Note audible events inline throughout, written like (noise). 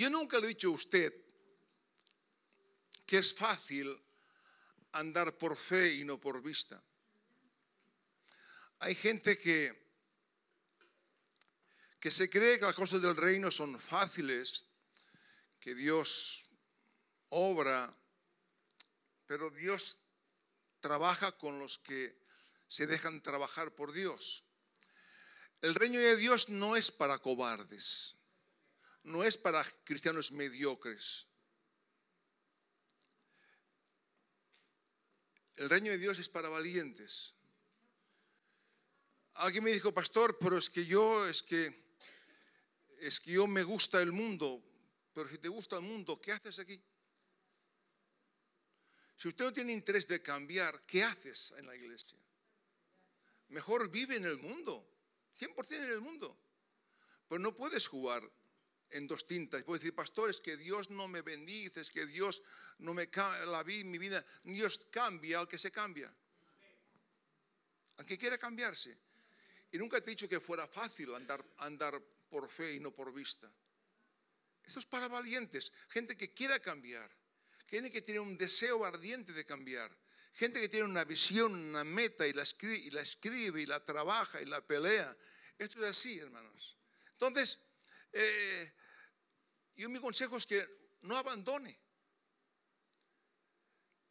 Yo nunca le he dicho a usted que es fácil andar por fe y no por vista. Hay gente que, que se cree que las cosas del reino son fáciles, que Dios obra, pero Dios trabaja con los que se dejan trabajar por Dios. El reino de Dios no es para cobardes, no es para cristianos mediocres. El reino de Dios es para valientes. Alguien me dijo, pastor, pero es que yo, es que, es que yo me gusta el mundo. Pero si te gusta el mundo, ¿qué haces aquí? Si usted no tiene interés de cambiar, ¿qué haces en la iglesia? Mejor vive en el mundo, 100% en el mundo. Pero no puedes jugar en dos tintas. Puedes decir, pastor, es que Dios no me bendice, es que Dios no me la mi vida. Dios cambia al que se cambia. Al que quiera cambiarse. Y nunca te he dicho que fuera fácil andar, andar por fe y no por vista. Esto es para valientes, gente que quiera cambiar gente que tiene un deseo ardiente de cambiar, gente que tiene una visión, una meta y la, escribe, y la escribe y la trabaja y la pelea. Esto es así, hermanos. Entonces, eh, yo mi consejo es que no abandone.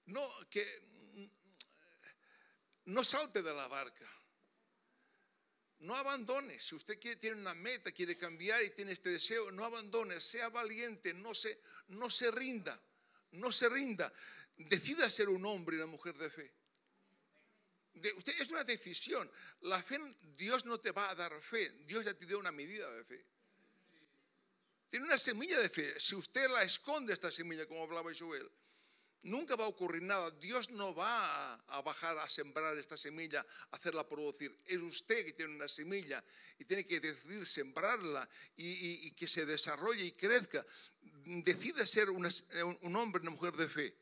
No, que no salte de la barca. No abandone. Si usted quiere, tiene una meta, quiere cambiar y tiene este deseo, no abandone. Sea valiente, no se, no se rinda no se rinda, decida ser un hombre y una mujer de fe. usted, es una decisión. La fe, Dios no te va a dar fe, Dios ya te dio una medida de fe. Tiene una semilla de fe. Si usted la esconde, esta semilla, como hablaba Joel, nunca va a ocurrir nada. Dios no va a, bajar a sembrar esta semilla, a hacerla producir. Es usted que tiene una semilla y tiene que decidir sembrarla y, que se desarrolle y crezca. Decide ser un hombre, una mujer de fe.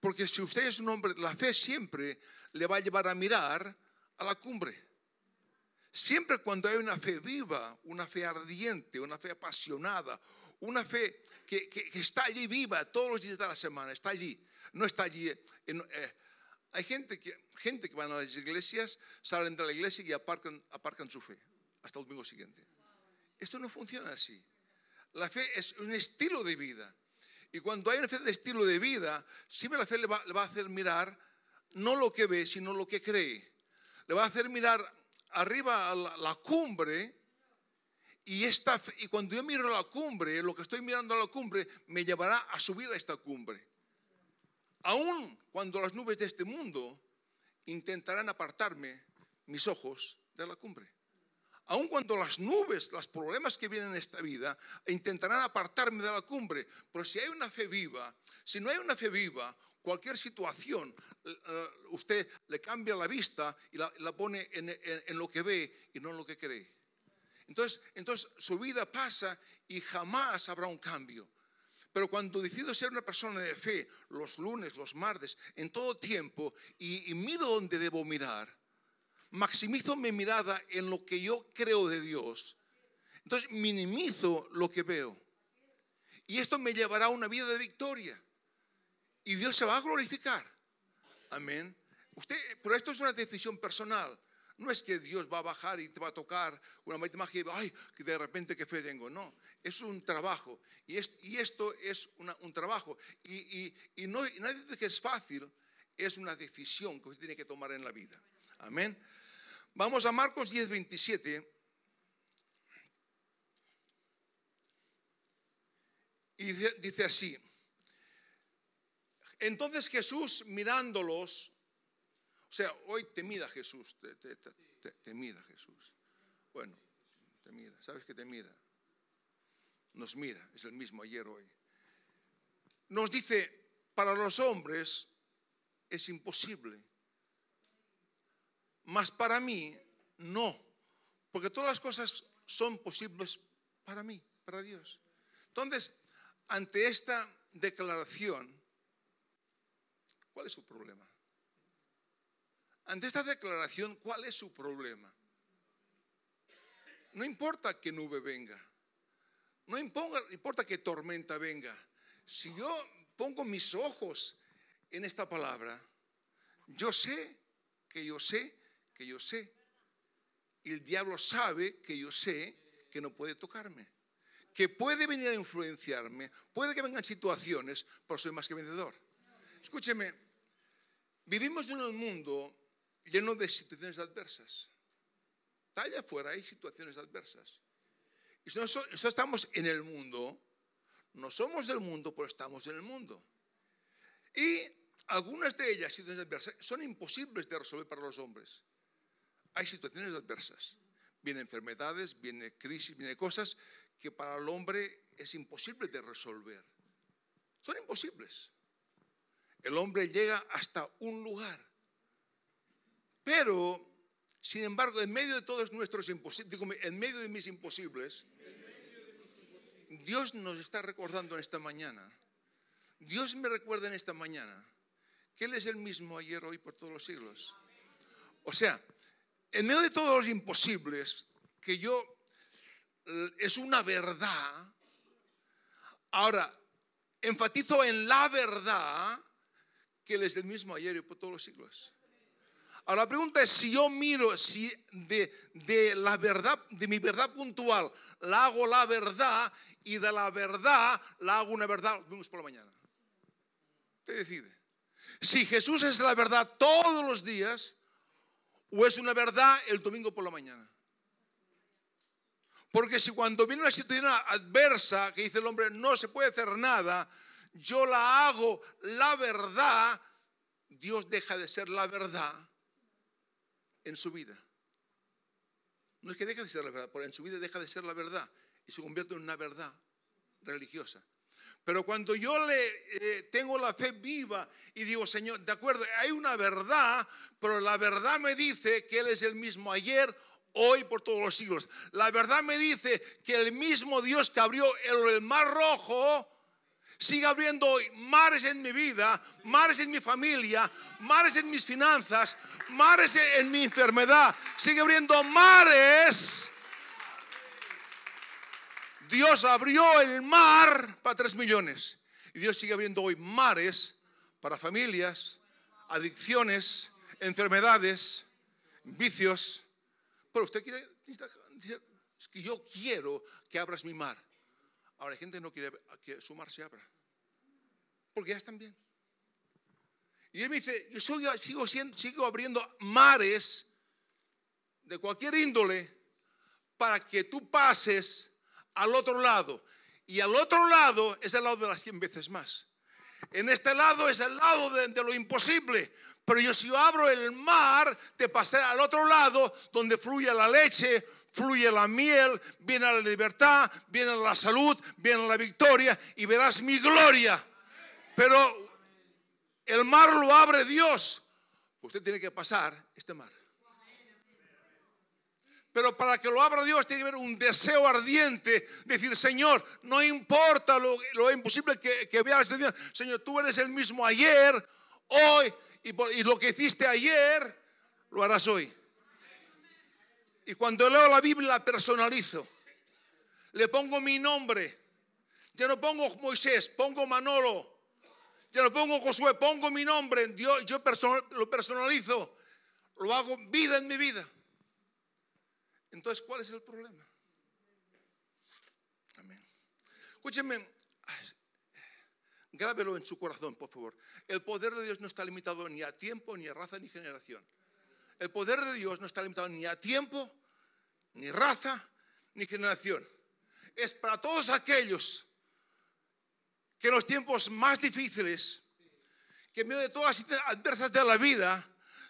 Porque si usted es un hombre, la fe siempre le va a llevar a mirar a la cumbre. Siempre cuando hay una fe viva, una fe ardiente, una fe apasionada, una fe que, está allí viva todos los días de la semana, está allí, no está allí. Eh, hay gente que, gente que van a las iglesias, salen de la iglesia y aparcan su fe hasta el domingo siguiente. Esto no funciona así. La fe es un estilo de vida. Y cuando hay una fe de estilo de vida, siempre la fe le va, a hacer mirar no lo que ve, sino lo que cree. Le va a hacer mirar arriba la cumbre y, esta, y cuando yo miro la cumbre, lo que estoy mirando a la cumbre me llevará a subir a esta cumbre. Aún cuando las nubes de este mundo intentarán apartarme mis ojos de la cumbre. Aún cuando las nubes, los problemas que vienen en esta vida, intentarán apartarme de la cumbre. Pero si hay una fe viva, si no hay una fe viva, cualquier situación, eh, usted le cambia la vista y la, pone en lo que ve y no en lo que cree. Entonces, entonces su vida pasa y jamás habrá un cambio. Pero cuando decido ser una persona de fe, los lunes, los martes, en todo tiempo, y, miro donde debo mirar, maximizo mi mirada en lo que yo creo de Dios, entonces minimizo lo que veo. Y esto me llevará a una vida de victoria. Y Dios se va a glorificar. Amén. Usted, pero esto es una decisión personal. No es que Dios va a bajar y te va a tocar una magia y ay, de repente qué fe tengo. No, es un trabajo. Y, esto es un trabajo. Y, nadie dice que es fácil, es una decisión que usted tiene que tomar en la vida. Amén. Vamos a Marcos 10, 27. Y dice así. Entonces Jesús mirándolos, o sea, hoy te mira Jesús, te, mira Jesús. Bueno, te mira, ¿sabes que te mira? Nos mira, es el mismo ayer, hoy. Nos dice, para los hombres es imposible, mas para mí no, porque todas las cosas son posibles para mí, para Dios. Entonces, ante esta declaración, ¿cuál es su problema? Ante esta declaración, ¿cuál es su problema? No importa que nube venga, No importa, que tormenta venga. Si yo pongo mis ojos en esta palabra, yo sé que yo sé que yo sé. Y el diablo sabe que yo sé que no puede tocarme. Que puede venir a influenciarme. Puede que vengan situaciones, pero soy más que vencedor. Escúcheme, vivimos en un mundo lleno de situaciones adversas. Allá afuera hay situaciones adversas. Y nosotros estamos en el mundo, no somos del mundo, pero estamos en el mundo. Y algunas de ellas, situaciones adversas, son imposibles de resolver para los hombres. Hay situaciones adversas. Vienen enfermedades, viene crisis, vienen cosas que para el hombre es imposible de resolver. Son imposibles. El hombre llega hasta un lugar. Pero, sin embargo, en medio de todos nuestros imposibles, en medio de mis imposibles, Dios nos está recordando en esta mañana. Dios me recuerda en esta mañana que Él es el mismo ayer, hoy, por todos los siglos. O sea, en medio de todos los imposibles, que yo eh, es una verdad, ahora enfatizo en la verdad que Él es el mismo ayer y por todos los siglos. Ahora la pregunta es si yo miro si de, de, la verdad, de mi verdad puntual, la hago la verdad y de la verdad la hago una verdad vemos por la mañana. Usted decide. Si Jesús es la verdad todos los días o es una verdad el domingo por la mañana. Porque si cuando viene una situación adversa que dice el hombre no se puede hacer nada, yo la hago la verdad, Dios deja de ser la verdad en su vida. No es que deje de ser la verdad, pero en su vida deja de ser la verdad y se convierte en una verdad religiosa. Pero cuando yo le eh, tengo la fe viva y digo, Señor, de acuerdo, hay una verdad, pero la verdad me dice que Él es el mismo ayer, hoy, por todos los siglos. La verdad me dice que el mismo Dios que abrió el mar rojo, sigue abriendo mares en mi vida, mares en mi familia, mares en mis finanzas, mares en mi enfermedad. Sigue abriendo mares. Dios abrió el mar para tres millones. Y Dios sigue abriendo hoy mares para familias, adicciones, enfermedades, vicios. Pero usted quiere, es que yo quiero que abras mi mar. Ahora, hay gente que no quiere que su mar se abra. Porque ya están bien. Y él me dice, yo sigo, sigo abriendo mares de cualquier índole para que tú pases al otro lado. Y al otro lado es el lado de las 100 veces más. En este lado es el lado de, lo imposible. Pero yo si abro el mar, te pasaré al otro lado donde fluye la leche, fluye la miel, viene la libertad, viene la salud, viene la victoria y verás mi gloria. Pero el mar lo abre Dios. Usted tiene que pasar este mar. Pero para que lo abra Dios tiene que haber un deseo ardiente. Decir, Señor, no importa lo, imposible que, veas. Señor, tú eres el mismo ayer, hoy, y, lo que hiciste ayer, lo harás hoy. Y cuando leo la Biblia personalizo. Le pongo mi nombre. Ya no pongo Moisés, pongo Manolo. Ya no pongo Josué, pongo mi nombre. Dios, yo lo personalizo. Lo hago vida en mi vida. Entonces, ¿cuál es el problema? Amén. Escúcheme, grábelo en su corazón, por favor. El poder de Dios no está limitado ni a tiempo, ni a raza, ni generación. El poder de Dios no está limitado ni a tiempo, ni raza, ni generación. Es para todos aquellos que en los tiempos más difíciles, que en medio de todas las adversas de la vida,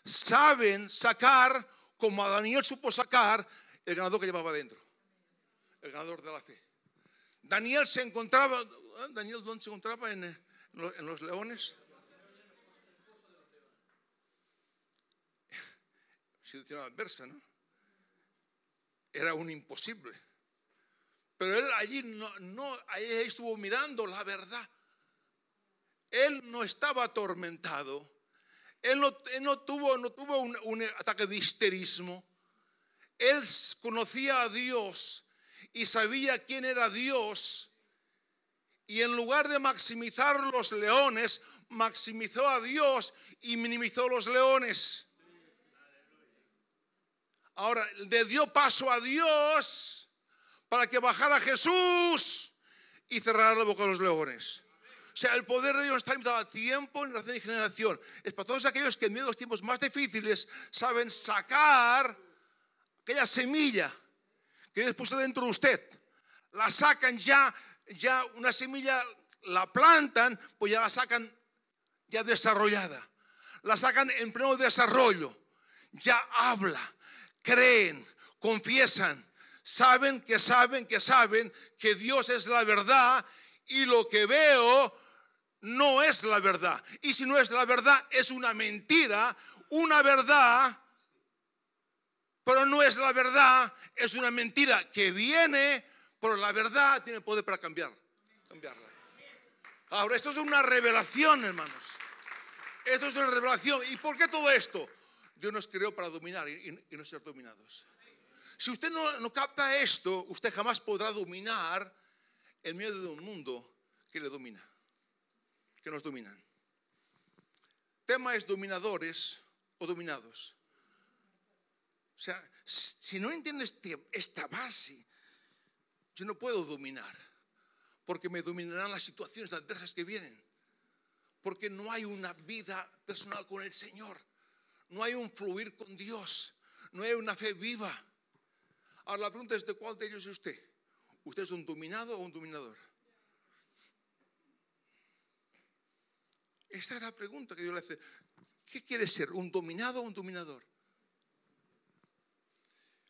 saben sacar, como a Daniel supo sacar, el ganador que llevaba dentro. El ganador de la fe. Daniel se encontraba, ¿eh? Daniel, ¿dónde se encontraba? En, en los leones. (laughs) Situación adversa, ¿no? era un imposible. Pero él allí no, no estuvo mirando la verdad. Él no estaba atormentado. Él no, tuvo, no tuvo un, ataque de histerismo. Él conocía a Dios y sabía quién era Dios. Y en lugar de maximizar los leones, maximizó a Dios y minimizó los leones. Ahora, le dio paso a Dios para que bajara Jesús y cerrara la boca de los leones. O sea, el poder de Dios está limitado a tiempo, generación y generación. Es para todos aquellos que en medio de los tiempos más difíciles saben sacar aquella semilla que Dios puso dentro de usted. La sacan ya, ya una semilla, la plantan, pues ya la sacan ya desarrollada. La sacan en pleno desarrollo. Ya habla, creen, confiesan, saben que saben que saben que Dios es la verdad y lo que veo no es la verdad. Y si no es la verdad, es una mentira, una verdad, pero no es la verdad, es una mentira que viene, pero la verdad tiene poder para cambiar, cambiarla. Ahora, esto es una revelación, hermanos. Esto es una revelación. ¿Y por qué todo esto? Dios nos creó para dominar y, no ser dominados. Si usted no, no, capta esto, usted jamás podrá dominar en medio de un mundo que le domina, que nos dominan. Tema es dominadores o dominados. O sea, si no entiendo este, esta base, yo no puedo dominar, porque me dominarán las situaciones adversas que vienen, porque no hay una vida personal con el Señor no hay un fluir con Dios, no hay una fe viva. Ahora la pregunta es, ¿de cuál de ellos es usted? ¿Usted es un dominado o un dominador? Esta es la pregunta que yo le hace. ¿Qué quiere ser? ¿Un dominado o un dominador?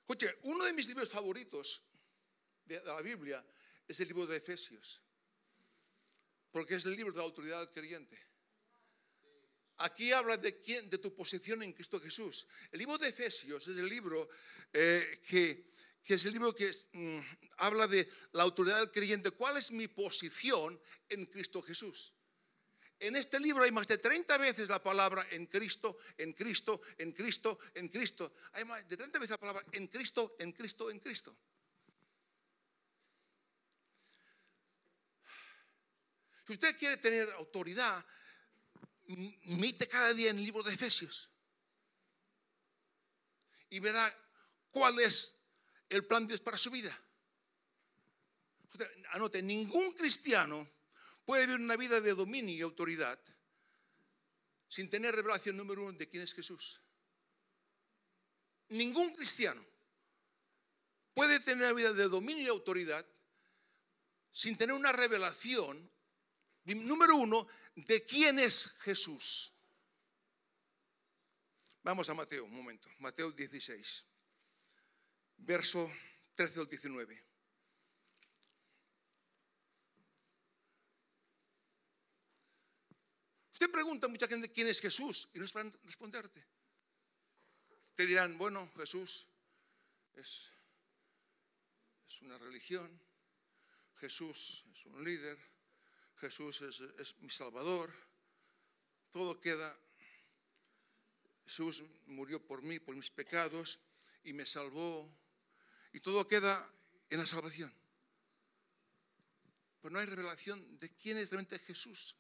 Escuche, uno de mis libros favoritos de la Biblia es el libro de Efesios, porque es el libro de la autoridad del creyente. Aquí habla de quién, de tu posición en Cristo Jesús. El libro de Efesios es el libro eh, que, es el libro que mm, habla de la autoridad del creyente. ¿Cuál es mi posición en Cristo Jesús? En este libro hay más de 30 veces la palabra en Cristo, en Cristo, en Cristo, en Cristo. Hay más de 30 veces la palabra en Cristo, en Cristo, en Cristo. Si usted quiere tener autoridad, mite cada día en el libro de Efesios y verá cuál es el plan de Dios para su vida. anote, ningún cristiano puede vivir una vida de dominio y autoridad sin tener revelación número uno de quién es Jesús. Ningún cristiano puede tener una vida de dominio y autoridad sin tener una revelación número uno de quién es Jesús. Vamos a Mateo, un momento. Mateo 16, verso 13 al 19. Usted pregunta a mucha gente quién es Jesús y no es para responderte. Te dirán, bueno, Jesús es, es una religión, Jesús es un líder, Jesús es, mi Salvador, todo queda, Jesús murió por mí, por mis pecados, y me salvó, y todo queda en la salvación. Pero no hay revelación de quién es realmente Jesús.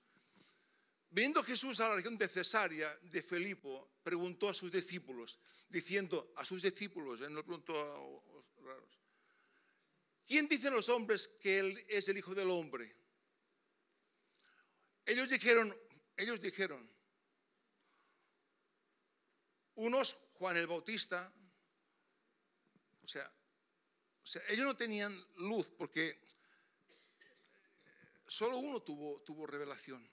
Viniendo Jesús a la región de Cesarea, de Felipo, preguntó a sus discípulos, diciendo a sus discípulos, no preguntó a los raros, ¿quién dicen los hombres que él es el Hijo del Hombre? Ellos dijeron, ellos dijeron, unos Juan el Bautista, o sea, ellos no tenían luz porque solo uno tuvo, tuvo revelación.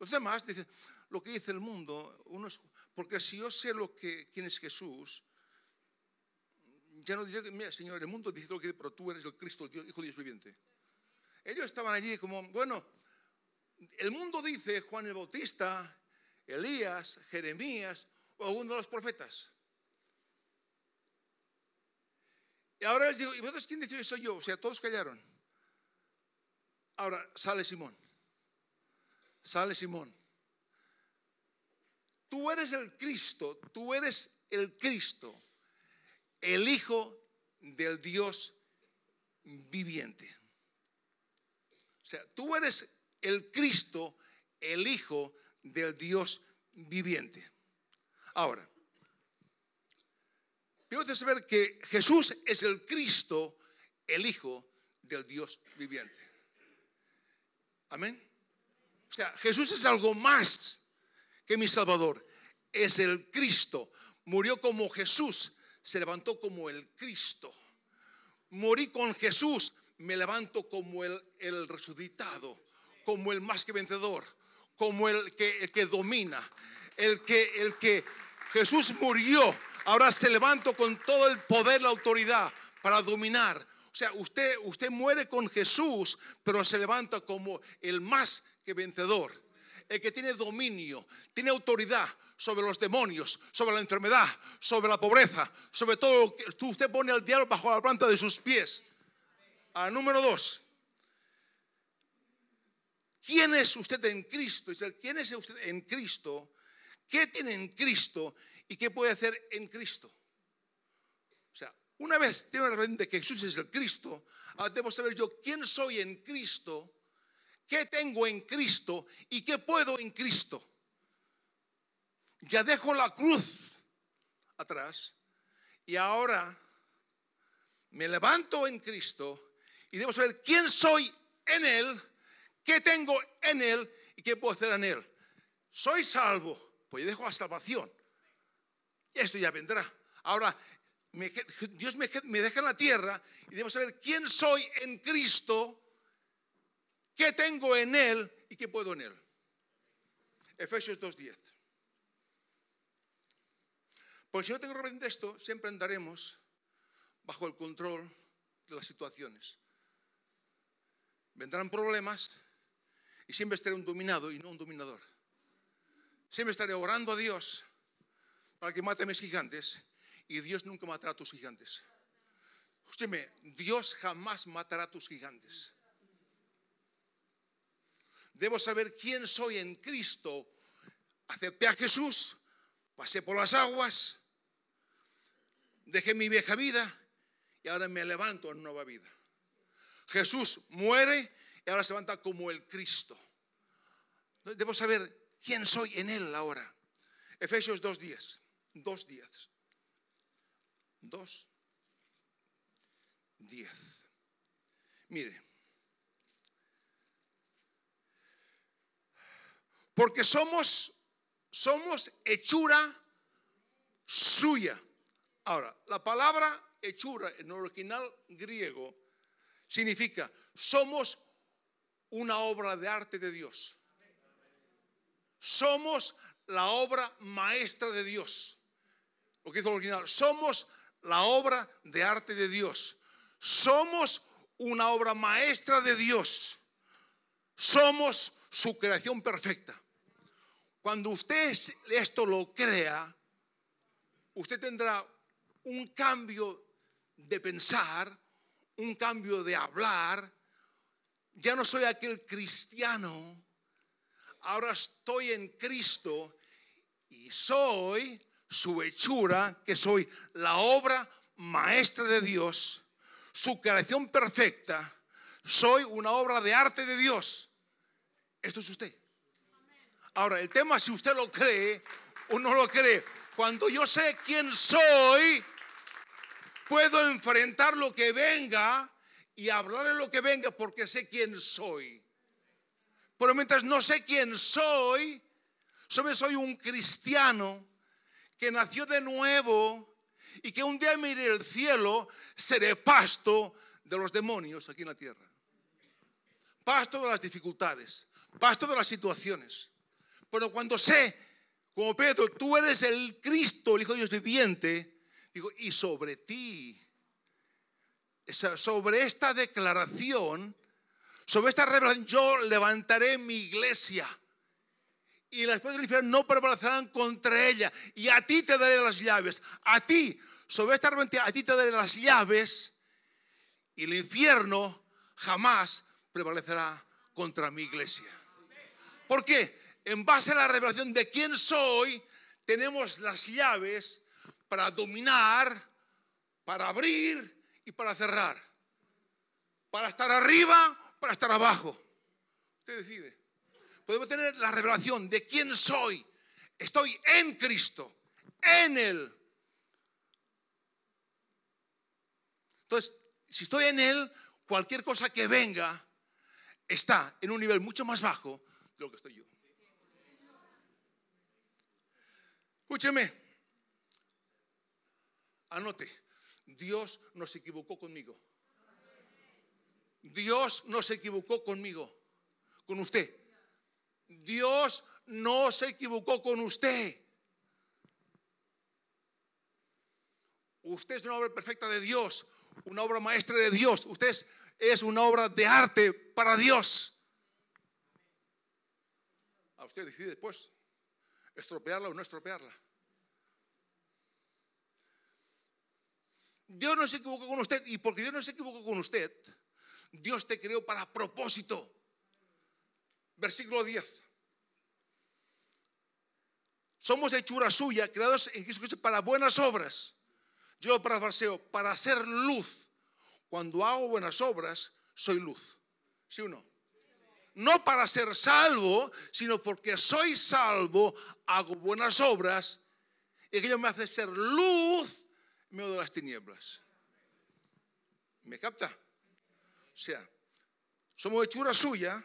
Los demás dicen, lo que dice el mundo, porque si yo sé lo que, quién es Jesús, ya no diría que, mira, Señor, el mundo dice lo que pero tú eres el Cristo, Hijo de Dios viviente. Ellos estaban allí como, bueno, el mundo dice Juan el Bautista, Elías, Jeremías o alguno de los profetas. Y ahora les digo, ¿y vosotros quién dice que yo? O sea, todos callaron. Ahora sale Simón. Sale Simón. Tú eres el Cristo, tú eres el Cristo, el Hijo del Dios viviente. O sea, tú eres el Cristo, el Hijo del Dios viviente. Ahora, tengo que saber que Jesús es el Cristo, el Hijo del Dios viviente. Amén. O sea, Jesús es algo más que mi Salvador. Es el Cristo. Murió como Jesús, se levantó como el Cristo. Morí con Jesús, me levanto como el, resucitado, como el más que vencedor, como el que, el que domina, el que, el que Jesús murió, ahora se levanto con todo el poder, la autoridad para dominar. O sea, usted, usted muere con Jesús, pero se levanta como el más que vencedor. El que tiene dominio, tiene autoridad sobre los demonios, sobre la enfermedad, sobre la pobreza, sobre todo lo que usted pone al diablo bajo la planta de sus pies. A número dos. ¿Quién es usted en Cristo? ¿Quién es usted en Cristo? ¿Qué tiene en Cristo y qué puede hacer en Cristo? Una vez tengo la de que Jesús es el Cristo, ahora debo saber yo quién soy en Cristo, qué tengo en Cristo y qué puedo en Cristo. Ya dejo la cruz atrás y ahora me levanto en Cristo y debo saber quién soy en Él, qué tengo en Él y qué puedo hacer en Él. Soy salvo pues dejo la salvación. Esto ya vendrá. Ahora, Dios me, deja en la tierra y debo saber quién soy en Cristo, qué tengo en Él y qué puedo en Él. Efesios 2.10. Porque si no tengo repente esto, siempre andaremos bajo el control de las situaciones. Vendrán problemas y siempre estaré un dominado y no un dominador. Siempre estaré orando a Dios para que mate a mis gigantes y Dios nunca matará a tus gigantes. Escúcheme, Dios jamás matará a tus gigantes. Debo saber quién soy en Cristo. Acepté a Jesús, pasé por las aguas, dejé mi vieja vida y ahora me levanto en nueva vida. Jesús muere y ahora se levanta como el Cristo. Debo saber quién soy en Él ahora. Efesios 2.10. 2.10. 2.10. Mire. Porque somos, somos hechura suya. Ahora, la palabra hechura en original griego significa somos una obra de arte de Dios. Somos la obra maestra de Dios. Lo que dice el original, somos la obra de arte de Dios. Somos una obra maestra de Dios. Somos su creación perfecta. Cuando usted esto lo crea, usted tendrá un cambio de pensar, un cambio de hablar. Ya no soy aquel cristiano ahora estoy en Cristo y soy su hechura, que soy la obra maestra de Dios, su creación perfecta, soy una obra de arte de Dios. Esto es usted. Ahora, el tema si usted lo cree o no lo cree, cuando yo sé quién soy, puedo enfrentar lo que venga y hablar de lo que venga porque sé quién soy. Pero mientras no sé quién soy, solo soy un cristiano que nació de nuevo y que un día mire el cielo, seré pasto de los demonios aquí en la tierra. Pasto de las dificultades, pasto de las situaciones. Pero cuando sé, como Pedro, tú eres el Cristo, el Hijo de Dios viviente, digo, y sobre ti, sobre esta declaración, sobre esta revelación yo levantaré mi iglesia. Y las puertas del infierno no prevalecerán contra ella. Y a ti te daré las llaves. A ti, sobre esta revelación, a ti te daré las llaves. Y el infierno jamás prevalecerá contra mi iglesia. ¿Por qué? En base a la revelación de quién soy, tenemos las llaves para dominar, para abrir y para cerrar. para estar arriba, para estar abajo. Usted decide. Podemos tener la revelación de quién soy. Estoy en Cristo, en Él. Entonces, si estoy en Él, cualquier cosa que venga está en un nivel mucho más bajo de lo que estoy yo. Escúcheme. Anote. Dios no se equivocó conmigo. Dios no se equivocó conmigo, con usted. Dios no se equivocó con usted. Usted es una obra perfecta de Dios, una obra maestra de Dios. Usted es, una obra de arte para Dios. A usted decide después estropearla o no estropearla. Dios no se equivocó con usted y porque Dios no se equivocó con usted, Dios te creó para propósito. Versículo 10. Somos hechura suya, creados en Cristo para buenas obras. Yo lo parafraseo, para hacer luz. Cuando hago buenas obras, soy luz. ¿Sí o no? No para ser salvo, sino porque soy salvo, hago buenas obras y aquello me hace ser luz en medio de las tinieblas. ¿Me capta? O sea, somos hechura suya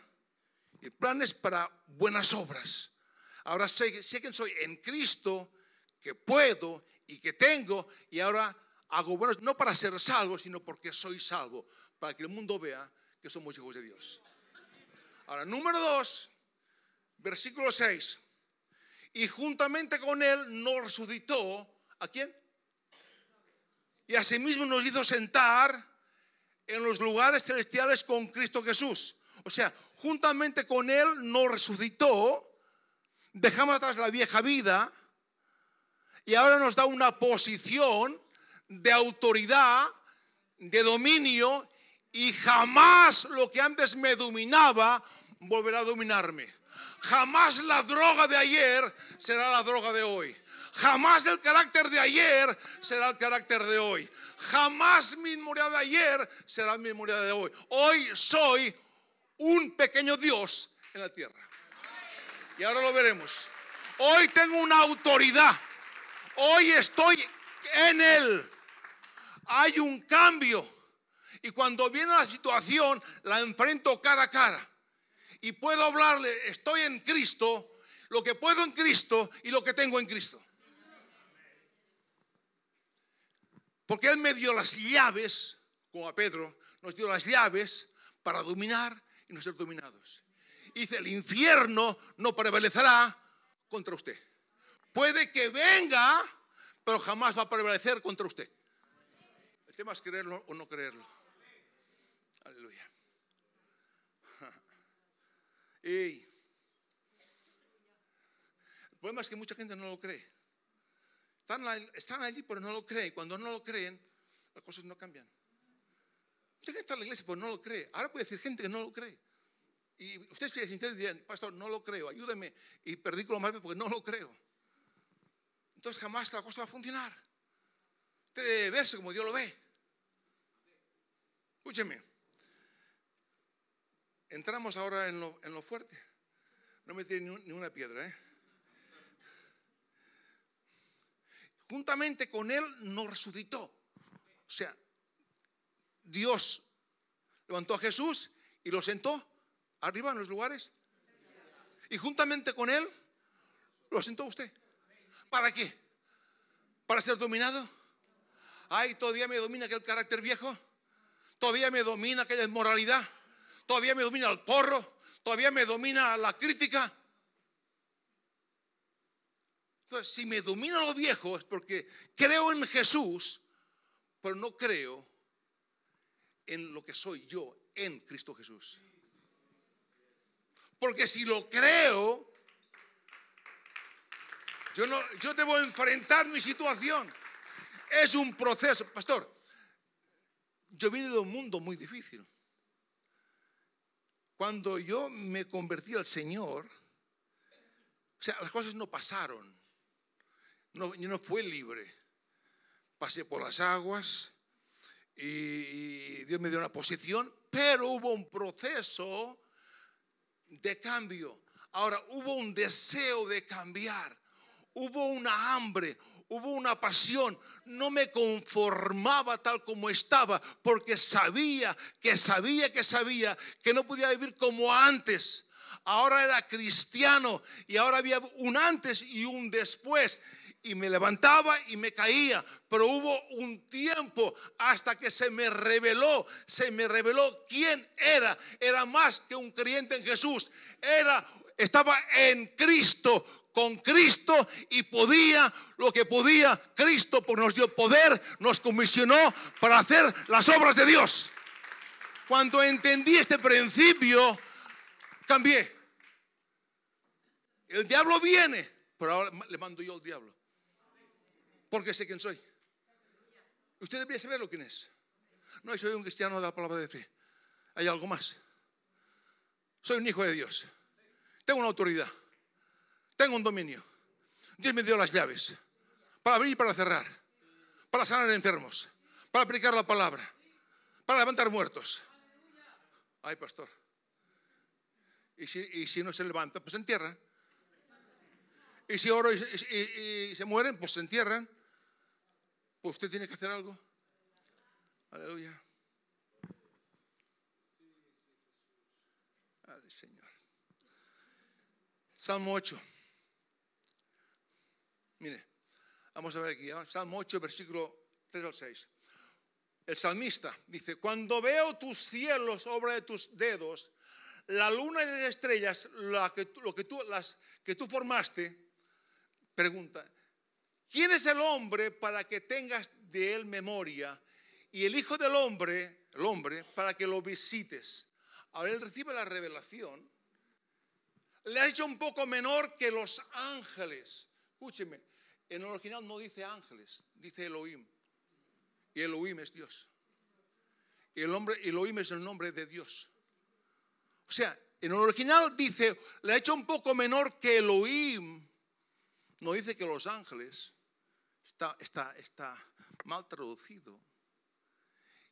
y el plan es para buenas obras. Ahora sé, sé que soy en Cristo, que puedo y que tengo, y ahora hago buenas, no para ser salvo, sino porque soy salvo, para que el mundo vea que somos hijos de Dios. Ahora, número dos, versículo 6. Y juntamente con él nos resucitó, ¿a quién? Y asimismo nos hizo sentar en los lugares celestiales con Cristo Jesús. O sea, juntamente con él nos resucitó dejamos atrás la vieja vida y ahora nos da una posición de autoridad, de dominio y jamás lo que antes me dominaba volverá a dominarme. Jamás la droga de ayer será la droga de hoy. Jamás el carácter de ayer será el carácter de hoy. Jamás mi memoria de ayer será mi memoria de hoy. Hoy soy un pequeño Dios en la tierra. Y ahora lo veremos. Hoy tengo una autoridad. Hoy estoy en Él. Hay un cambio. Y cuando viene la situación, la enfrento cara a cara. Y puedo hablarle, estoy en Cristo, lo que puedo en Cristo y lo que tengo en Cristo. Porque Él me dio las llaves, como a Pedro, nos dio las llaves para dominar y no ser dominados dice, el infierno no prevalecerá contra usted. Puede que venga, pero jamás va a prevalecer contra usted. El tema es creerlo o no creerlo. Aleluya. (laughs) El problema es que mucha gente no lo cree. Están, allí, pero no lo creen. Cuando no lo creen, las cosas no cambian. Usted que está en la iglesia, pero no lo cree. Ahora puede decir gente que no lo cree. Y ustedes se sincero y dirán, pastor, no lo creo, ayúdeme. Y perdí con lo más porque no lo creo. Entonces jamás la cosa va a funcionar. Usted debe verse como Dios lo ve. Escúcheme. Entramos ahora en lo, en lo fuerte. No me tiene ni, una piedra, ¿eh? Juntamente con Él nos resucitó. O sea, Dios levantó a Jesús y lo sentó arriba en los lugares. Y juntamente con Él lo sentó usted. ¿Para qué? ¿Para ser dominado? Ay, todavía me domina aquel carácter viejo. Todavía me domina aquella inmoralidad. Todavía me domina el porro. Todavía me domina la crítica. Entonces, si me domina lo viejo es porque creo en Jesús, pero no creo en lo que soy yo en Cristo Jesús. Porque si lo creo, yo, no, yo debo enfrentar mi situación. Es un proceso. Pastor, yo vine de un mundo muy difícil. Cuando yo me convertí al Señor, o sea, las cosas no pasaron. No, yo no fui libre. Pasé por las aguas y Dios me dio una posición, pero hubo un proceso de cambio. Ahora, hubo un deseo de cambiar, hubo una hambre, hubo una pasión. No me conformaba tal como estaba, porque sabía que sabía que sabía que no podía vivir como antes. Ahora era cristiano y ahora había un antes y un después y me levantaba y me caía, pero hubo un tiempo hasta que se me reveló, se me reveló quién era. Era más que un creyente en Jesús, era estaba en Cristo, con Cristo y podía lo que podía Cristo, porque nos dio poder, nos comisionó para hacer las obras de Dios. Cuando entendí este principio, cambié. El diablo viene, pero ahora le mando yo al diablo porque sé quién soy. Usted debería saber lo quién es. No, soy un cristiano de la palabra de fe. Hay algo más. Soy un hijo de Dios. Tengo una autoridad. Tengo un dominio. Dios me dio las llaves para abrir y para cerrar, para sanar enfermos, para aplicar la palabra, para levantar muertos. Ay, pastor. Y si, no se levanta, pues se entierran. Y si oro y se mueren, pues se entierran. ¿Usted tiene que hacer algo? Aleluya. Aleluya, Señor. Salmo 8. Mire, vamos a ver aquí. ¿eh? Salmo 8, versículo 3 al 6. El salmista dice, cuando veo tus cielos, obra de tus dedos, la luna y las estrellas, lo que tú, las que tú formaste, pregunta, ¿Quién es el hombre para que tengas de él memoria? Y el Hijo del Hombre, el hombre, para que lo visites. Ahora él recibe la revelación. Le ha hecho un poco menor que los ángeles. Escúcheme, en el original no dice ángeles, dice Elohim. Y Elohim es Dios. Y el nombre Elohim es el nombre de Dios. O sea, en el original dice, le ha hecho un poco menor que Elohim. No dice que los ángeles está, está, mal traducido.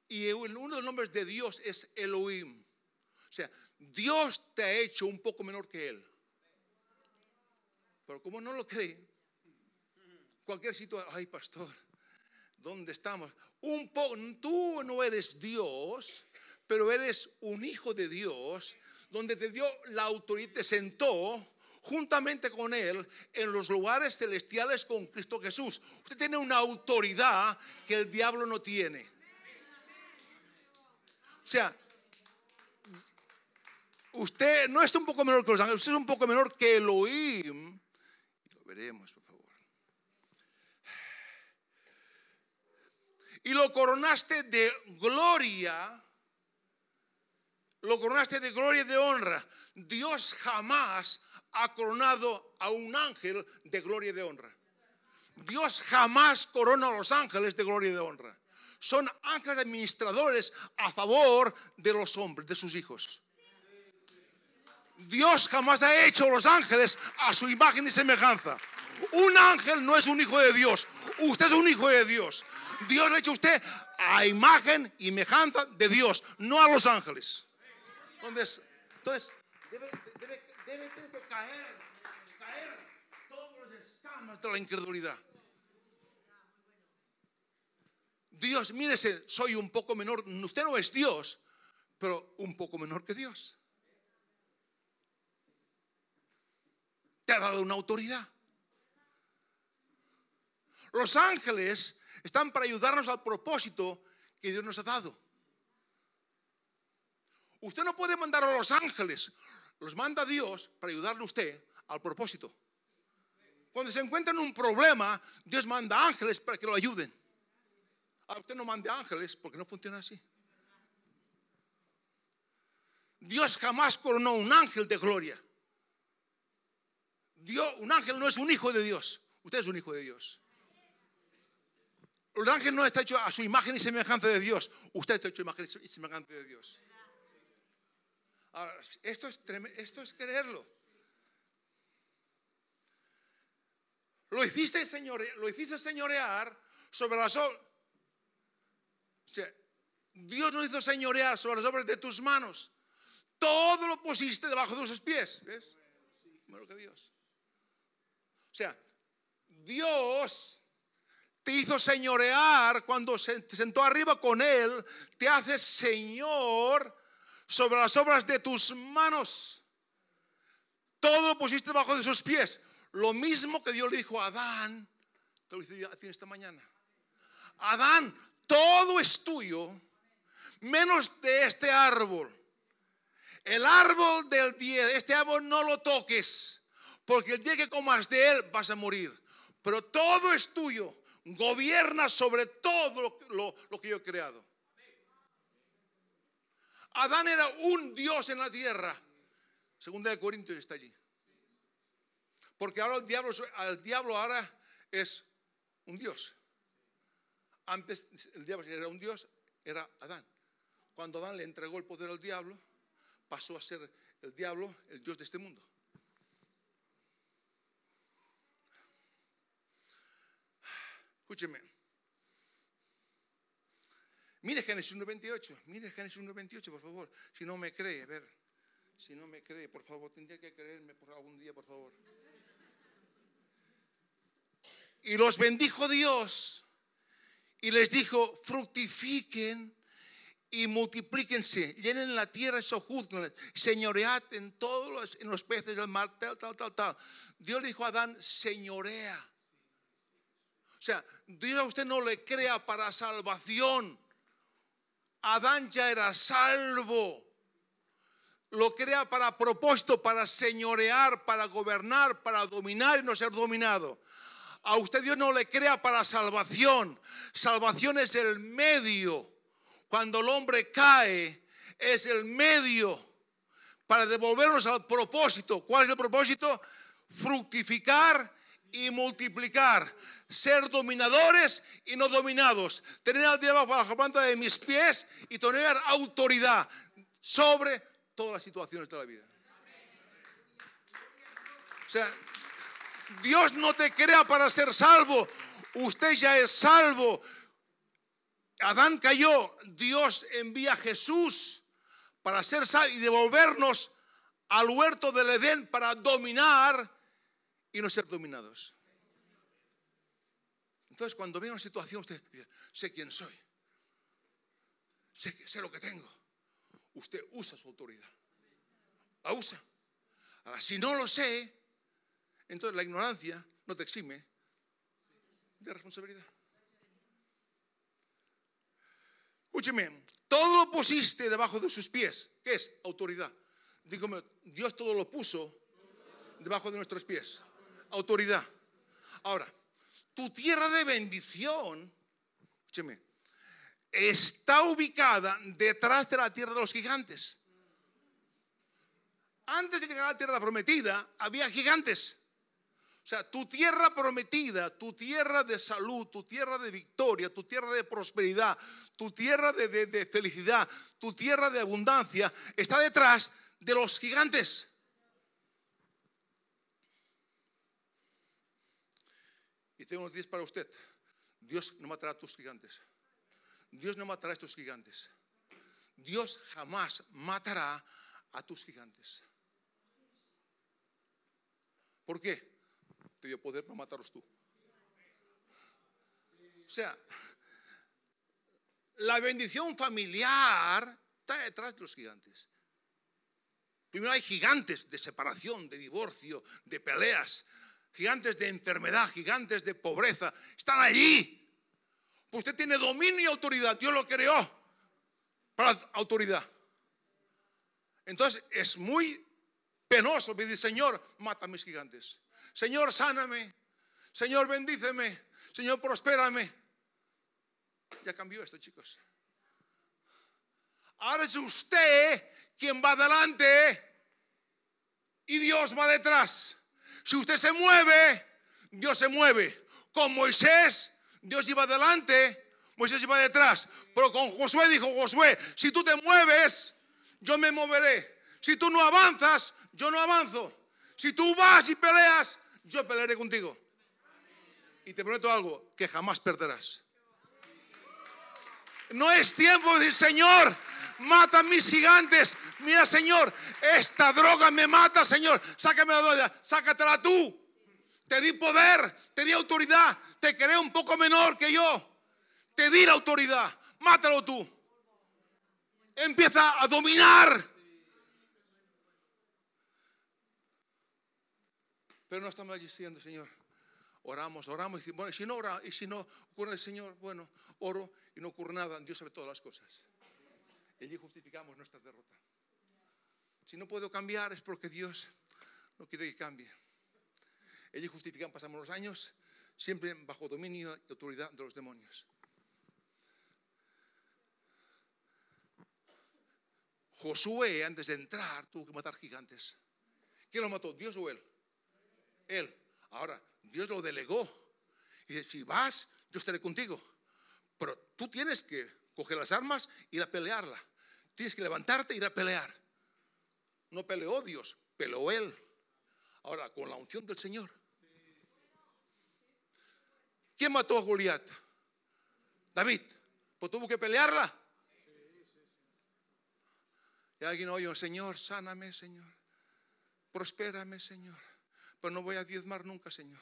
Y uno de los nombres de Dios es Elohim. O sea, Dios te ha hecho un poco menor que Él. Pero como no lo cree, cualquier situación, ay pastor, ¿dónde estamos? Un poco, tú no eres Dios, pero eres un hijo de Dios, donde te dio la autoridad, te sentó juntamente con Él en los lugares celestiales con Cristo Jesús. Usted tiene una autoridad que el diablo no tiene. O sea, usted no es un poco menor que los ángeles, usted es un poco menor que Elohim. Lo veremos, por favor. Y lo coronaste de gloria. Lo coronaste de gloria y de honra. Dios jamás ha coronado a un ángel de gloria y de honra. Dios jamás corona a los ángeles de gloria y de honra. Son ángeles administradores a favor de los hombres, de sus hijos. Dios jamás ha hecho a los ángeles a su imagen y semejanza. Un ángel no es un hijo de Dios. Usted es un hijo de Dios. Dios le ha hecho a usted a imagen y semejanza de Dios, no a los ángeles. Entonces, entonces debe, debe caer, caer todos los escamas de la incredulidad. Dios, mírese, soy un poco menor, usted no es Dios, pero un poco menor que Dios. Te ha dado una autoridad. Los ángeles están para ayudarnos al propósito que Dios nos ha dado. Usted no puede mandar a los ángeles, los manda Dios para ayudarle a usted al propósito. Cuando se encuentra en un problema, Dios manda ángeles para que lo ayuden. A usted no mande ángeles porque no funciona así. Dios jamás coronó un ángel de gloria. Dios, un ángel no es un hijo de Dios. Usted es un hijo de Dios. El ángel no está hecho a su imagen y semejanza de Dios. Usted está hecho a imagen y semejanza de Dios esto es, esto es creerlo. Lo hiciste, señore, lo hiciste señorear sobre la sol. Dios nos hizo señorear sobre las obras de tus manos. Todo lo pusiste debajo de sus pies. ¿Ves? Mejor que Dios. O sea, Dios te hizo señorear cuando se sentó arriba con Él, te hace Señor sobre las obras de tus manos. Todo lo pusiste debajo de sus pies. Lo mismo que Dios le dijo a Adán, te lo dice esta mañana. Adán, todo es tuyo, menos de este árbol. El árbol del día, este árbol no lo toques, porque el día que comas de él vas a morir. Pero todo es tuyo, gobierna sobre todo lo, lo que yo he creado. Adán era un Dios en la tierra. Segunda de Corintios está allí. Porque ahora el diablo, ahora es un Dios. Antes el diablo era un Dios, era Adán. Cuando Adán le entregó el poder al diablo, pasó a ser el diablo, el Dios de este mundo. Escúcheme. Mire Génesis 1.28, mire Génesis 1.28, por favor. Si no me cree, a ver, si no me cree, por favor, tendría que creerme por algún día, por favor. Y los bendijo Dios y les dijo, fructifiquen y multiplíquense, llenen la tierra y sojuzguenla, señoread en todos los, en los peces del mar, tal, tal, tal, tal. Dios le dijo a Adán, señorea. O sea, Dios a usted no le crea para salvación. Adán ya era salvo. Lo crea para propósito, para señorear, para gobernar, para dominar y no ser dominado. A usted Dios no le crea para salvación. Salvación es el medio cuando el hombre cae, es el medio para devolvernos al propósito. ¿Cuál es el propósito? Fructificar y multiplicar, ser dominadores y no dominados, tener al diablo bajo la planta de mis pies y tener autoridad sobre todas las situaciones de la vida. O sea, Dios no te crea para ser salvo, usted ya es salvo. Adán cayó, Dios envía a Jesús para ser salvo y devolvernos al huerto del Edén para dominar y no ser dominados. Entonces, cuando viene una situación, usted dice, sé quién soy, sé, sé lo que tengo. Usted usa su autoridad. La usa. Ahora, si no lo sé, entonces la ignorancia no te exime de responsabilidad. Escúcheme, todo lo pusiste debajo de sus pies. ¿Qué es? Autoridad. Dígame, Dios todo lo puso debajo de nuestros pies. Autoridad. Ahora, tu tierra de bendición, escúcheme, está ubicada detrás de la tierra de los gigantes. Antes de llegar a la tierra prometida, había gigantes. O sea, tu tierra prometida, tu tierra de salud, tu tierra de victoria, tu tierra de prosperidad, tu tierra de, felicidad, tu tierra de abundancia, está detrás de los gigantes. Y tengo días para usted. Dios no matará a tus gigantes. Dios no matará a estos gigantes. Dios jamás matará a tus gigantes. ¿Por qué? te dio poder para matarlos tú. O sea, la bendición familiar está detrás de los gigantes. Primero hay gigantes de separación, de divorcio, de peleas, gigantes de enfermedad, gigantes de pobreza. Están allí. Pues usted tiene dominio y autoridad. Dios lo creó para autoridad. Entonces es muy penoso pedir, Señor, mata a mis gigantes. Señor, sáname. Señor, bendíceme. Señor, prospérame. Ya cambió esto, chicos. Ahora es usted quien va adelante y Dios va detrás. Si usted se mueve, Dios se mueve. Con Moisés, Dios iba adelante, Moisés iba detrás. Pero con Josué dijo, Josué, si tú te mueves, yo me moveré. Si tú no avanzas, yo no avanzo. Si tú vas y peleas, yo pelearé contigo. Y te prometo algo, que jamás perderás. No es tiempo de decir, Señor, mata a mis gigantes. Mira, Señor, esta droga me mata, Señor. Sácame la droga, sácatela tú. Te di poder, te di autoridad, te creé un poco menor que yo. Te di la autoridad, mátalo tú. Empieza a dominar. Pero no estamos diciendo, Señor, oramos, oramos, y bueno, si no ora, y si no ocurre Señor, bueno, oro y no ocurre nada, Dios sabe todas las cosas. Allí justificamos nuestra derrota. Si no puedo cambiar es porque Dios no quiere que cambie. Allí justificamos, pasamos los años siempre bajo dominio y autoridad de los demonios. Josué, antes de entrar, tuvo que matar gigantes. ¿Quién lo mató? ¿Dios o él? Él. Ahora, Dios lo delegó. Y dice, si vas, yo estaré contigo. Pero tú tienes que coger las armas y ir a pelearla. Tienes que levantarte y ir a pelear. No peleó Dios, peleó él. Ahora, con la unción del Señor. ¿Quién mató a Goliat? David. Pues tuvo que pelearla. Y alguien oye, Señor, sáname, Señor. Prospérame, Señor. Pero no voy a diezmar nunca, Señor.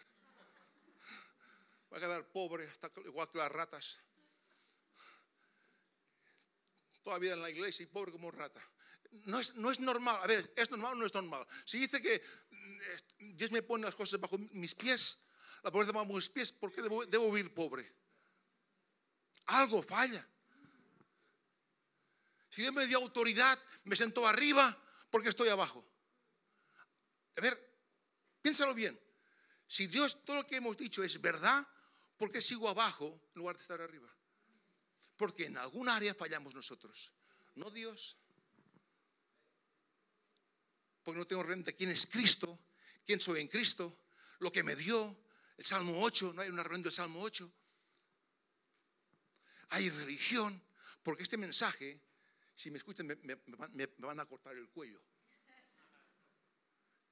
Voy a quedar pobre, hasta igual que las ratas. Todavía en la iglesia y pobre como rata. No es, no es normal. A ver, ¿es normal o no es normal? Si dice que mm, Dios me pone las cosas bajo mis pies, la pobreza bajo mis pies, ¿por qué debo, debo vivir pobre? Algo falla. Si Dios me dio autoridad, me sentó arriba, porque estoy abajo? A ver, piénsalo bien. Si Dios, todo lo que hemos dicho es verdad, ¿por qué sigo abajo en lugar de estar arriba? Porque en algún área fallamos nosotros, no Dios. Porque no tengo renta quién es Cristo, quién soy en Cristo, lo que me dio, el Salmo 8, no hay una renta del Salmo 8. Hay religión, porque este mensaje si me escuchan, me, van a cortar el cuello.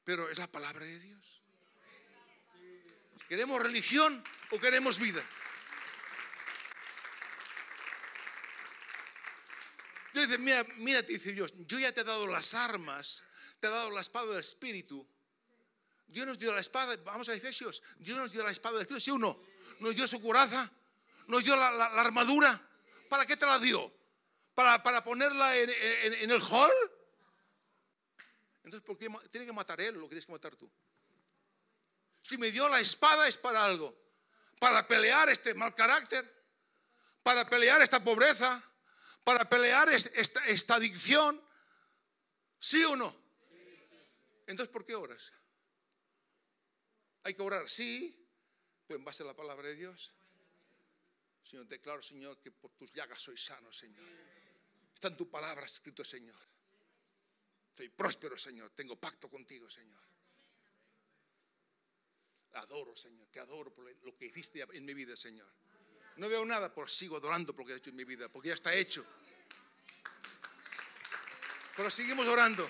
Pero es la palabra de Dios. ¿Queremos religión o queremos vida? Dios dice, mira, mira, te dice Dios, yo ya te he dado las armas, te he dado la espada del Espíritu. Dios nos dio la espada, vamos a Efesios, Dios nos dio la espada del Espíritu, ¿sí o no? Nos dio su coraza, nos dio la armadura. ¿Para qué te la dio? para, ponerla en, el hall. Entonces, ¿por qué tiene que matar él lo que tienes que matar tú? Si me dio la espada es para algo. Para pelear este mal carácter. Para pelear esta pobreza. Para pelear esta, adicción. ¿Sí o no? Entonces, ¿por qué oras? Hay que orar, sí, pero en base a la palabra de Dios. Señor, declaro, Señor, que por tus llagas soy sano, Señor. Está en tu palabra escrito, Señor. Soy próspero, Señor. Tengo pacto contigo, Señor. Adoro, Señor. Te adoro por lo que hiciste en mi vida, Señor. No veo nada, pero sigo adorando por lo que has hecho en mi vida, porque ya está hecho. Pero seguimos orando.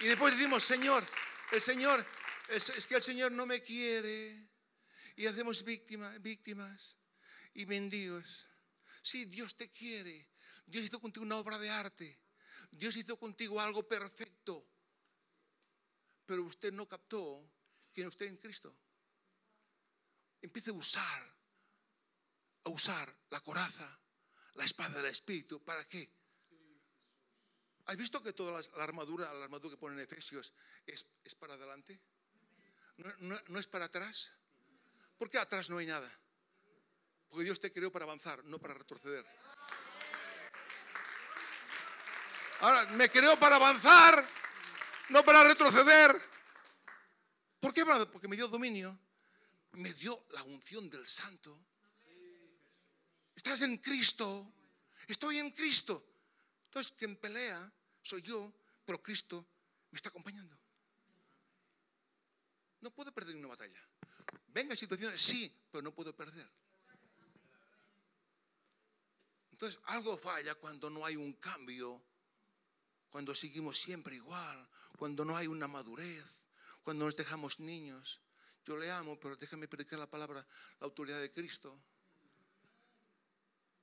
Y después decimos, Señor, el Señor, es, es que el Señor no me quiere. Y hacemos víctimas, víctimas y mendigos. Sí, Dios te quiere, Dios hizo contigo una obra de arte. Dios hizo contigo algo perfecto. Pero usted no captó quién usted en Cristo. Empiece a usar, a usar la coraza, la espada del Espíritu. ¿Para qué? ¿Has visto que toda la armadura, la armadura que ponen en Efesios es, para adelante? ¿No, es para atrás? ¿Por qué atrás no hay nada? Porque Dios te creó para avanzar, no para retroceder. Ahora, me creo para avanzar, no para retroceder. ¿Por qué? Porque me dio dominio, me dio la unción del santo. Estás en Cristo, estoy en Cristo. Entonces, quien pelea soy yo, pero Cristo me está acompañando. No puedo perder una batalla. Venga situaciones, sí, pero no puedo perder. Entonces, algo falla cuando no hay un cambio cuando seguimos siempre igual, cuando no hay una madurez, cuando nos dejamos niños. Yo le amo, pero déjame predicar la palabra, la autoridad de Cristo.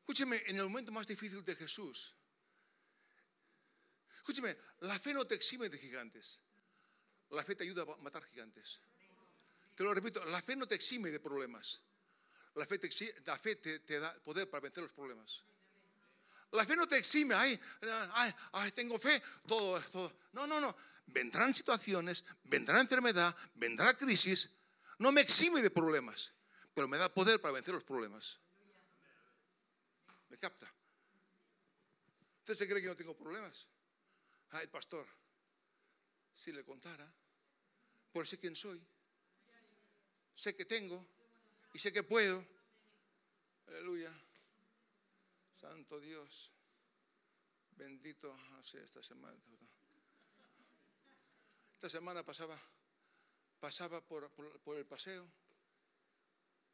Escúcheme, en el momento más difícil de Jesús, escúcheme, la fe no te exime de gigantes. La fe te ayuda a matar gigantes. Te lo repito, la fe no te exime de problemas. La fe te, da poder para vencer los problemas. La fe no te exime, ay, ay, tengo fe, todo, todo. No, no, no. Vendrán situaciones, vendrá enfermedad, vendrá crisis. No me exime de problemas, pero me da poder para vencer los problemas. ¿Me capta? ¿Usted se cree que no tengo problemas? Ay, pastor, si le contara, por sé quién soy, sé que tengo y sé que puedo. Aleluya. Santo Dios. Bendito hace esta semana. Esta semana pasaba, pasaba por, el paseo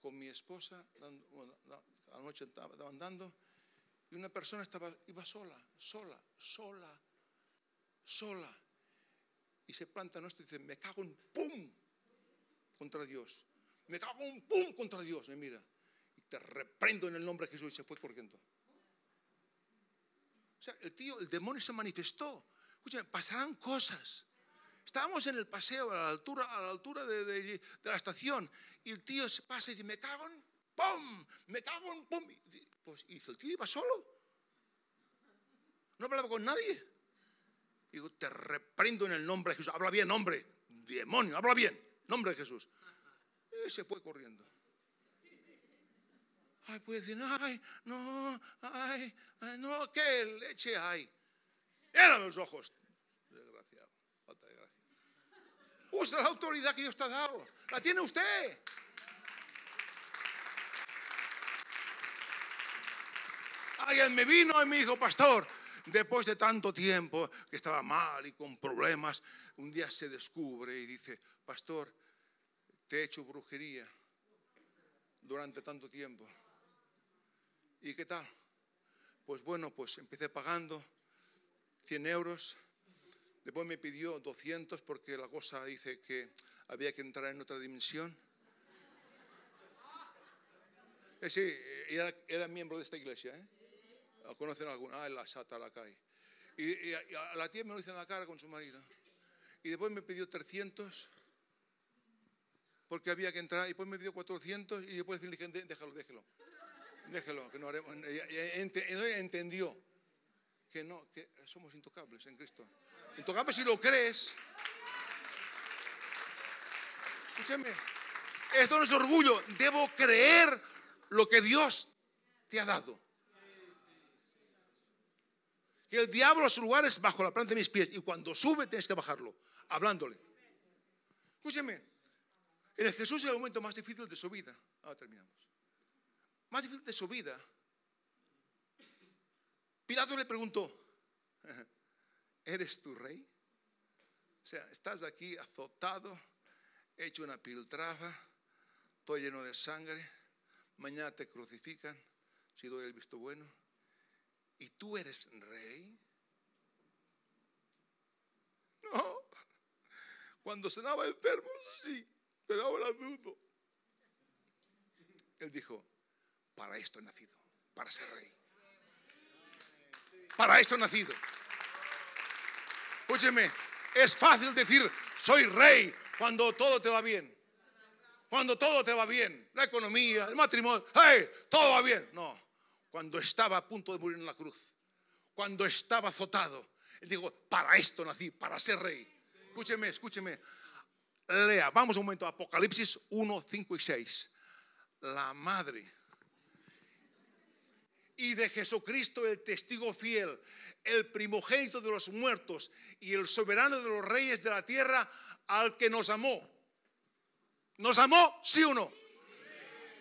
con mi esposa, a la noche estaba andando, y una persona iba sola, sola, sola, sola. Y se planta nuestro y dice, me cago en pum contra Dios. Me cago en pum contra Dios. Me mira. Y te reprendo en el nombre de Jesús y se fue corriendo. O sea, el tío, el demonio se manifestó. Escúchame, pasarán cosas. Estábamos en el paseo a la altura, a la altura de, la estación y el tío se pasa y dice, me cago en pum, me cago en pum. Pues hizo, el tío iba solo. No hablaba con nadie. Digo, te reprendo en el nombre de Jesús. Habla bien, hombre. Demonio, habla bien. Nombre de Jesús. Y se fue corriendo. Ay, puede decir, ay, no, ay, ay, no, qué leche hay. Eran los ojos. Desgraciado, falta de gracia. Usa la autoridad que Dios te ha dado. La tiene usted. Alguien me vino y me dijo, pastor, después de tanto tiempo que estaba mal y con problemas, un día se descubre y dice, pastor, te he hecho brujería durante tanto tiempo. ¿Y qué tal? Pues bueno, pues empecé pagando 100 euros. Después me pidió 200 porque la cosa dice que había que entrar en otra dimensión. Eh, sí, era, era miembro de esta iglesia. ¿eh? ¿Conocen alguna? Ah, la sata la cae. Y, a la tía me lo dice en la cara con su marido. Y después me pidió 300 porque había que entrar. Y después me pidió 400 y después le dije, déjalo, déjelo. Déjelo, que no haremos. entendió que no, que somos intocables en Cristo. Intocables si lo crees. Escúcheme, esto no es orgullo. Debo creer lo que Dios te ha dado que el diablo a su lugar es bajo la planta de mis pies y cuando sube tienes que bajarlo, hablándole. Escúcheme, el Jesús es el momento más difícil de su vida. Ahora terminamos. Más difícil de su vida. Pilato le preguntó, (laughs) ¿eres tu rey? O sea, estás aquí azotado, hecho una piltrafa, todo lleno de sangre, mañana te crucifican, si doy el visto bueno. ¿Y tú eres rey? No. Cuando cenaba enfermo, sí, pero ahora dudo. Él dijo, para esto he nacido, para ser rey. Para esto he nacido. Escúcheme, es fácil decir, soy rey cuando todo te va bien. Cuando todo te va bien, la economía, el matrimonio, hey, todo va bien. No, cuando estaba a punto de morir en la cruz, cuando estaba azotado. Él dijo, para esto nací, para ser rey. Escúcheme, escúcheme. Lea, vamos un momento, Apocalipsis 1, 5 y 6. La madre y de Jesucristo el testigo fiel, el primogénito de los muertos y el soberano de los reyes de la tierra, al que nos amó. ¿Nos amó? ¿Sí o no?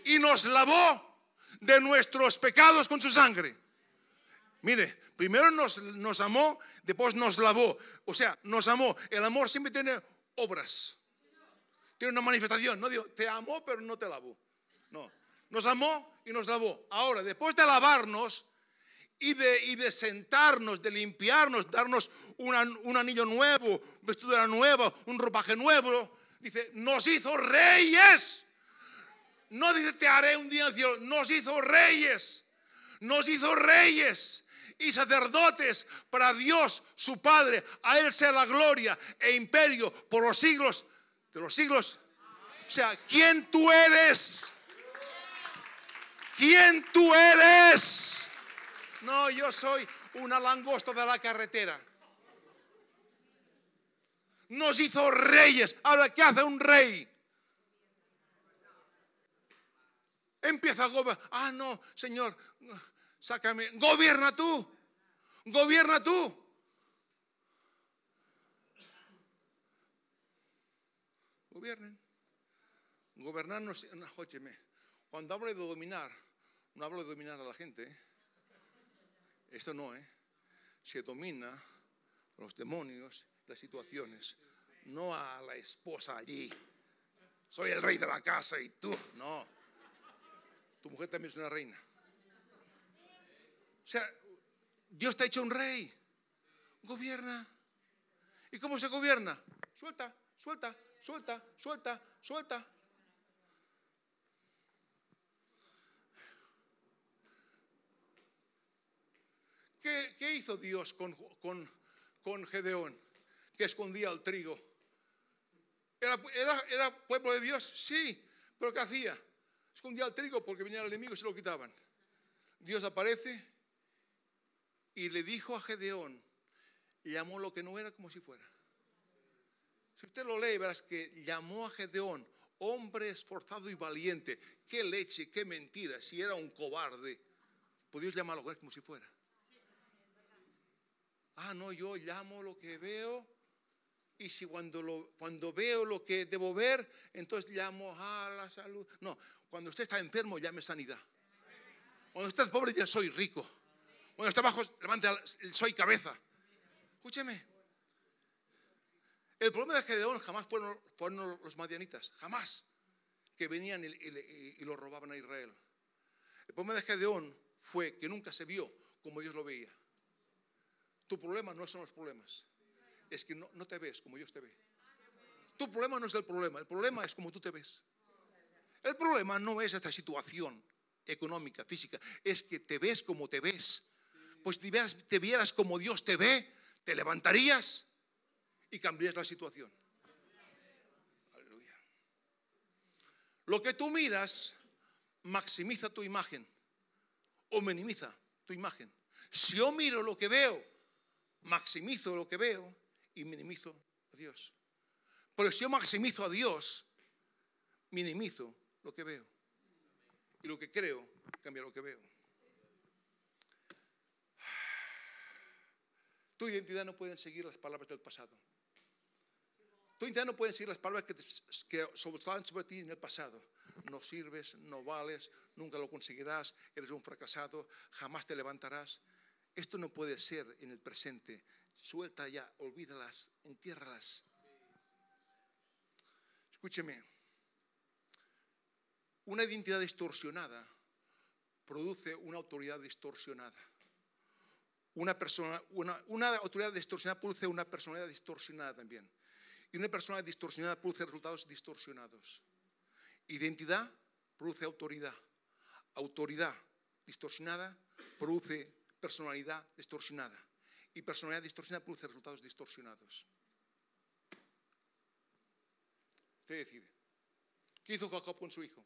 Y nos lavó de nuestros pecados con su sangre. Mire, primero nos, nos amó, después nos lavó. O sea, nos amó. El amor siempre tiene obras. Tiene una manifestación. No digo, te amó, pero no te lavó. No. Nos amó y nos lavó. Ahora, después de lavarnos y de, y de sentarnos, de limpiarnos, darnos un anillo nuevo, vestidura nueva, un ropaje nuevo, dice, nos hizo reyes no dice te haré un día en el cielo, nos hizo reyes. Nos hizo reyes y sacerdotes para Dios, su Padre. A Él sea la gloria e imperio por los siglos de los siglos. O sea, ¿quién tú eres? ¿Quién tú eres? No, yo soy una langosta de la carretera. Nos hizo reyes. Ahora, ¿qué hace un rey? Empieza a gobernar. Ah, no, Señor, sácame. Gobierna tú. Gobierna tú. Gobiernen. Gobernar no, óyeme, Cuando hablo de dominar, no hablo de dominar a la gente. ¿eh? Esto no, ¿eh? Se domina los demonios, las situaciones, no a la esposa allí. Soy el rey de la casa y tú, no. Mujer también es una reina. O sea, Dios te ha hecho un rey. Gobierna. ¿Y cómo se gobierna? Suelta, suelta, suelta, suelta, suelta. ¿Qué, hizo Dios con, con, Gedeón, que escondía el trigo? ¿Era, ¿Era, pueblo de Dios? Sí, pero ¿qué hacía? Escondía el trigo porque venía el enemigo y se lo quitaban. Dios aparece y le dijo a Gedeón, llamó lo que no era como si fuera. Si usted lo lee, verás que llamó a Gedeón hombre esforzado y valiente. Qué leche, qué mentira, si era un cobarde. Pues Dios como si fuera. Ah, no, yo llamo lo que veo. Y si cuando, cuando veo lo que debo ver, entonces llamo a la salud. No, cuando usted está enfermo, llame sanidad. Cuando usted es pobre, ya soy rico. Cuando está bajo, levante soy cabeza. Escúcheme. El problema de Gedeón jamás fueron, fueron los madianitas, jamás que venían y, y, lo robaban a Israel. El problema de Gedeón fue que nunca se vio como Dios lo veía. Tu problema no son los problemas, es que no, te ves como Dios te ve. Tu problema no es el problema, el problema es como tú te ves. El problema no es esta situación económica, física, es que te ves como te ves. Pues si te vieras como Dios te ve, te levantarías y cambiarías la situación. Aleluya. Lo que tú miras maximiza tu imagen o minimiza tu imagen. Si yo miro lo que veo, maximizo lo que veo y minimizo a Dios. Pero si yo maximizo a Dios, minimizo lo que veo. Y lo que creo cambia lo que veo. Tu identidad no puede seguir las palabras del pasado. Tu identidad no puede seguir las palabras que, que estaban sobre ti en el pasado. No sirves, no vales, nunca lo conseguirás, eres un fracasado, jamás te levantarás. Esto no puede ser en el presente. Suelta ya, olvídalas, entiérralas. Escúcheme. Una identidad distorsionada produce una autoridad distorsionada. Una, persona, una, autoridad distorsionada produce una personalidad distorsionada también. Y una personalidad distorsionada produce resultados distorsionados. Identidad produce autoridad. Autoridad distorsionada produce personalidad distorsionada. Y personalidad distorsionada produce resultados distorsionados. Usted decide. ¿Qué hizo Jacob con su hijo?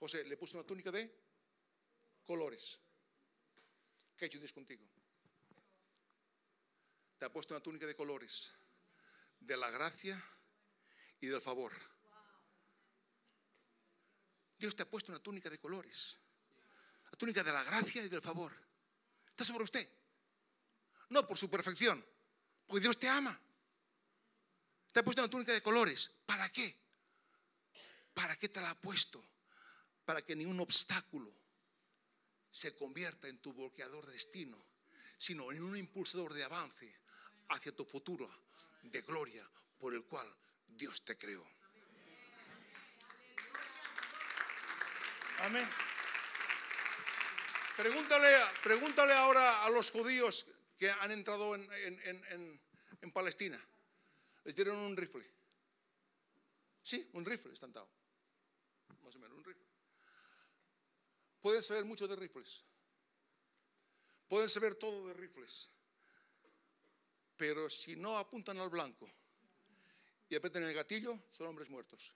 José le puso una túnica de colores. ¿Qué ha hecho Dios contigo? Te ha puesto una túnica de colores. De la gracia y del favor. Dios te ha puesto una túnica de colores. La túnica de la gracia y del favor sobre usted. No por su perfección, porque Dios te ama. Te ha puesto una túnica de colores. ¿Para qué? ¿Para qué te la ha puesto? Para que ningún obstáculo se convierta en tu bloqueador de destino, sino en un impulsador de avance hacia tu futuro de gloria por el cual Dios te creó. Amén. Pregúntale, pregúntale ahora a los judíos que han entrado en, Palestina. Les dieron un rifle. Sí, un rifle están dado. Más o menos, un rifle. Pueden saber mucho de rifles. pueden saber todo de rifles, pero si no apuntan al blanco y apretan el gatillo, son hombres muertos.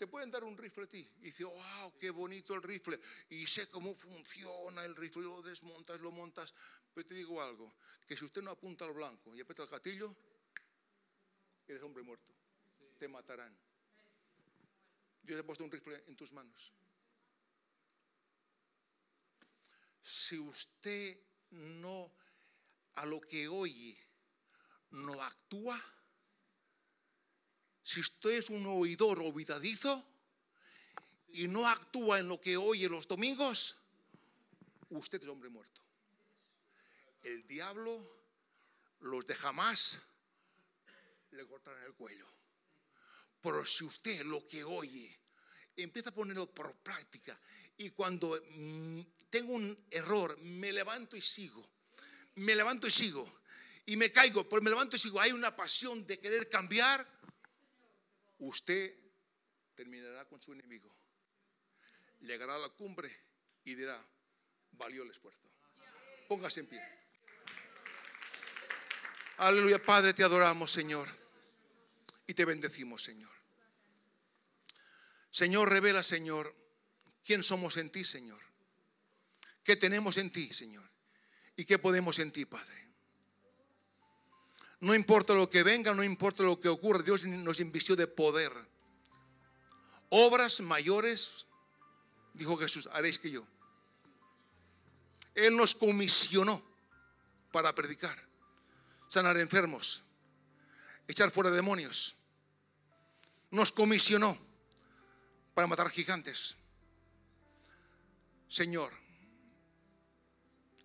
Te pueden dar un rifle a ti y dices, wow, qué bonito el rifle. Y sé cómo funciona el rifle, lo desmontas, lo montas. Pero te digo algo, que si usted no apunta al blanco y aprieta el gatillo, eres hombre muerto. Te matarán. Dios ha puesto un rifle en tus manos. Si usted no a lo que oye no actúa, si usted es un oidor olvidadizo y no actúa en lo que oye los domingos, usted es hombre muerto. El diablo, los de jamás, le cortarán el cuello. Pero si usted lo que oye empieza a ponerlo por práctica y cuando mm, tengo un error, me levanto y sigo, me levanto y sigo y me caigo, pero me levanto y sigo, hay una pasión de querer cambiar, usted terminará con su enemigo. Llegará a la cumbre y dirá, valió el esfuerzo. Póngase en pie. Aleluya, Padre, te adoramos, Señor. Y te bendecimos, Señor. Señor, revela, Señor, quién somos en ti, Señor. ¿Qué tenemos en ti, Señor? ¿Y qué podemos en ti, Padre? No importa lo que venga, no importa lo que ocurra, Dios nos invistió de poder. Obras mayores, dijo Jesús, haréis que yo. Él nos comisionó para predicar, sanar enfermos, echar fuera demonios. Nos comisionó para matar gigantes. Señor,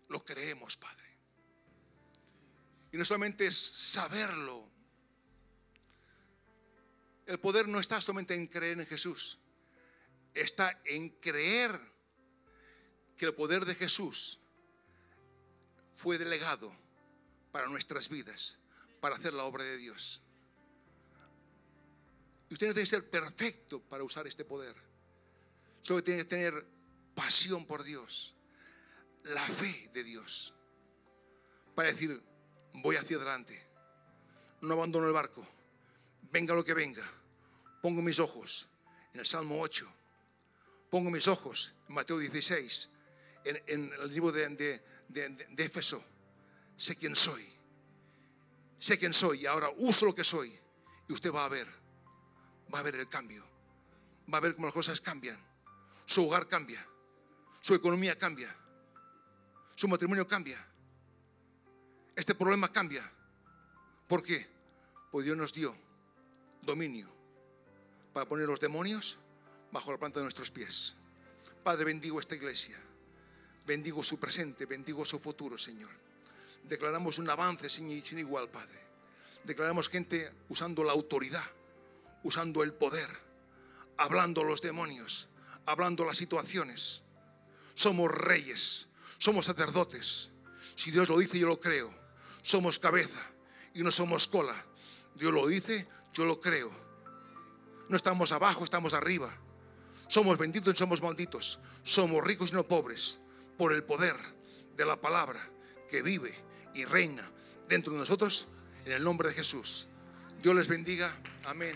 lo creemos, Padre. Y no solamente es saberlo. El poder no está solamente en creer en Jesús. Está en creer que el poder de Jesús fue delegado para nuestras vidas, para hacer la obra de Dios. Y usted no tiene que ser perfecto para usar este poder. Solo tiene que tener pasión por Dios, la fe de Dios, para decir, voy hacia adelante. No abandono el barco. Venga lo que venga. Pongo mis ojos en el Salmo 8. Pongo mis ojos en Mateo 16. En, el libro de, de, de, Éfeso. Sé quién soy. Sé quién soy y ahora uso lo que soy. Y usted va a ver. Va a ver el cambio. Va a ver cómo las cosas cambian. Su hogar cambia. Su economía cambia. Su matrimonio cambia este problema cambia. ¿Por qué? Pues Dios nos dio dominio para poner los demonios bajo la planta de nuestros pies. Padre, bendigo esta iglesia. Bendigo su presente, bendigo su futuro, Señor. Declaramos un avance sin, igual, Padre. Declaramos gente usando la autoridad, usando el poder, hablando a los demonios, hablando las situaciones. Somos reyes, somos sacerdotes. Si Dios lo dice, yo lo creo somos cabeza y no somos cola. Dios lo dice, yo lo creo. No estamos abajo, estamos arriba. Somos benditos y somos malditos. Somos ricos y no pobres por el poder de la palabra que vive y reina dentro de nosotros en el nombre de Jesús. Dios les bendiga. Amén.